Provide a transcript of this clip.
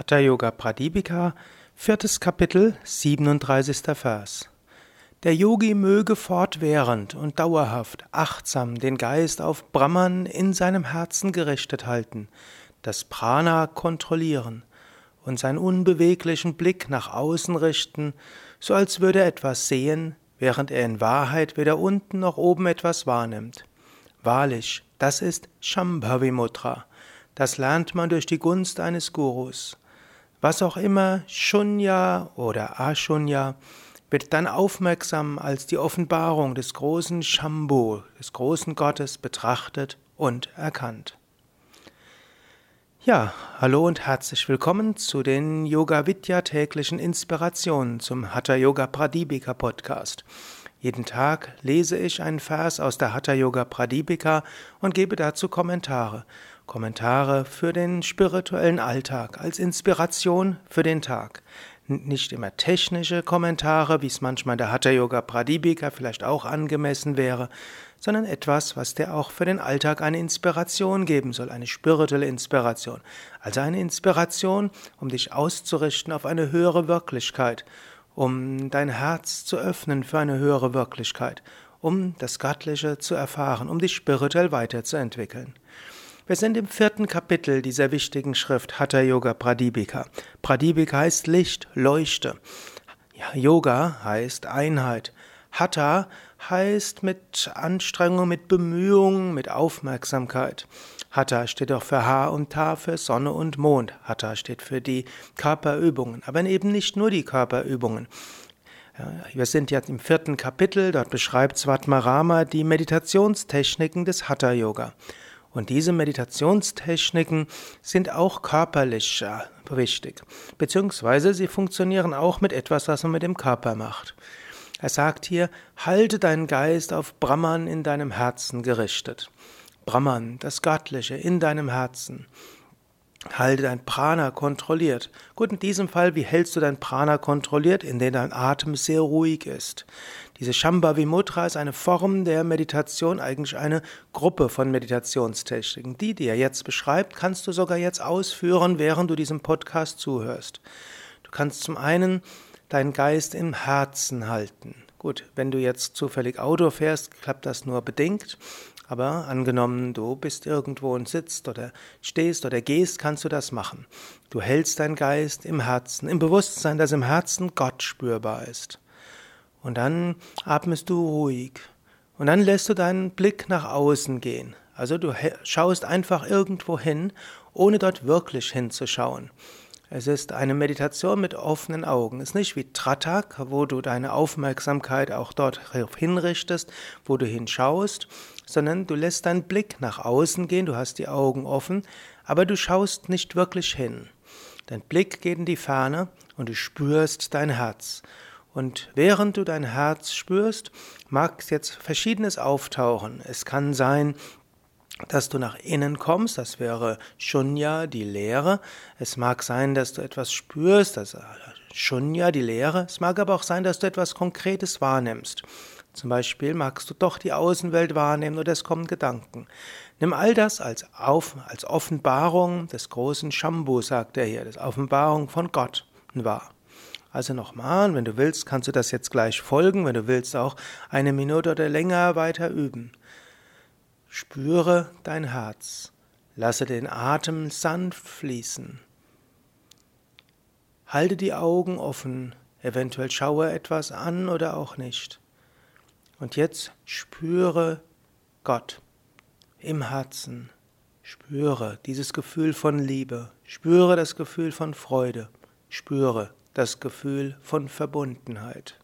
Hatha Yoga Pradipika, viertes Kapitel, 37. Vers. Der Yogi möge fortwährend und dauerhaft achtsam den Geist auf Brahman in seinem Herzen gerichtet halten, das Prana kontrollieren und seinen unbeweglichen Blick nach außen richten, so als würde er etwas sehen, während er in Wahrheit weder unten noch oben etwas wahrnimmt. Wahrlich, das ist Shambhavi Mudra. Das lernt man durch die Gunst eines Gurus. Was auch immer Shunya oder Ashunya wird dann aufmerksam als die Offenbarung des großen Shambhu, des großen Gottes betrachtet und erkannt. Ja, hallo und herzlich willkommen zu den Yoga Vidya täglichen Inspirationen zum Hatha Yoga Pradipika Podcast. Jeden Tag lese ich einen Vers aus der Hatha Yoga Pradipika und gebe dazu Kommentare. Kommentare für den spirituellen Alltag als Inspiration für den Tag. Nicht immer technische Kommentare, wie es manchmal der Hatha Yoga Pradipika vielleicht auch angemessen wäre, sondern etwas, was dir auch für den Alltag eine Inspiration geben soll, eine spirituelle Inspiration. Also eine Inspiration, um dich auszurichten auf eine höhere Wirklichkeit, um dein Herz zu öffnen für eine höhere Wirklichkeit, um das Göttliche zu erfahren, um dich spirituell weiterzuentwickeln. Wir sind im vierten Kapitel dieser wichtigen Schrift Hatha Yoga Pradipika. Pradipika heißt Licht, Leuchte. Ja, Yoga heißt Einheit. Hatha heißt mit Anstrengung, mit Bemühung, mit Aufmerksamkeit. Hatha steht auch für H und Ta für Sonne und Mond. Hatha steht für die Körperübungen, aber eben nicht nur die Körperübungen. Wir sind jetzt im vierten Kapitel, dort beschreibt Svatmarama die Meditationstechniken des Hatha Yoga. Und diese Meditationstechniken sind auch körperlich wichtig, beziehungsweise sie funktionieren auch mit etwas, was man mit dem Körper macht. Er sagt hier, halte deinen Geist auf Brahman in deinem Herzen gerichtet. Brahman, das Göttliche in deinem Herzen. Halte dein Prana kontrolliert. Gut, in diesem Fall, wie hältst du dein Prana kontrolliert? Indem dein Atem sehr ruhig ist. Diese Shambhavi Mudra ist eine Form der Meditation, eigentlich eine Gruppe von Meditationstechniken. Die, die er jetzt beschreibt, kannst du sogar jetzt ausführen, während du diesem Podcast zuhörst. Du kannst zum einen deinen Geist im Herzen halten. Gut, wenn du jetzt zufällig Auto fährst, klappt das nur bedingt. Aber angenommen, du bist irgendwo und sitzt oder stehst oder gehst, kannst du das machen. Du hältst deinen Geist im Herzen, im Bewusstsein, dass im Herzen Gott spürbar ist. Und dann atmest du ruhig. Und dann lässt du deinen Blick nach außen gehen. Also du schaust einfach irgendwo hin, ohne dort wirklich hinzuschauen. Es ist eine Meditation mit offenen Augen. Es ist nicht wie Tratak, wo du deine Aufmerksamkeit auch dort hinrichtest, wo du hinschaust, sondern du lässt deinen Blick nach außen gehen, du hast die Augen offen, aber du schaust nicht wirklich hin. Dein Blick geht in die Ferne und du spürst dein Herz. Und während du dein Herz spürst, mag jetzt Verschiedenes auftauchen. Es kann sein, dass du nach innen kommst, das wäre Shunya, die Leere. Es mag sein, dass du etwas spürst, das Shunya, die Leere. Es mag aber auch sein, dass du etwas Konkretes wahrnimmst. Zum Beispiel magst du doch die Außenwelt wahrnehmen oder es kommen Gedanken. Nimm all das als, Auf, als Offenbarung des großen Shambhu, sagt er hier, das Offenbarung von Gott wahr. Also nochmal, wenn du willst, kannst du das jetzt gleich folgen, wenn du willst auch eine Minute oder länger weiter üben. Spüre dein Herz. Lasse den Atem sanft fließen. Halte die Augen offen, eventuell schaue etwas an oder auch nicht. Und jetzt spüre Gott im Herzen. Spüre dieses Gefühl von Liebe. Spüre das Gefühl von Freude. Spüre das Gefühl von Verbundenheit.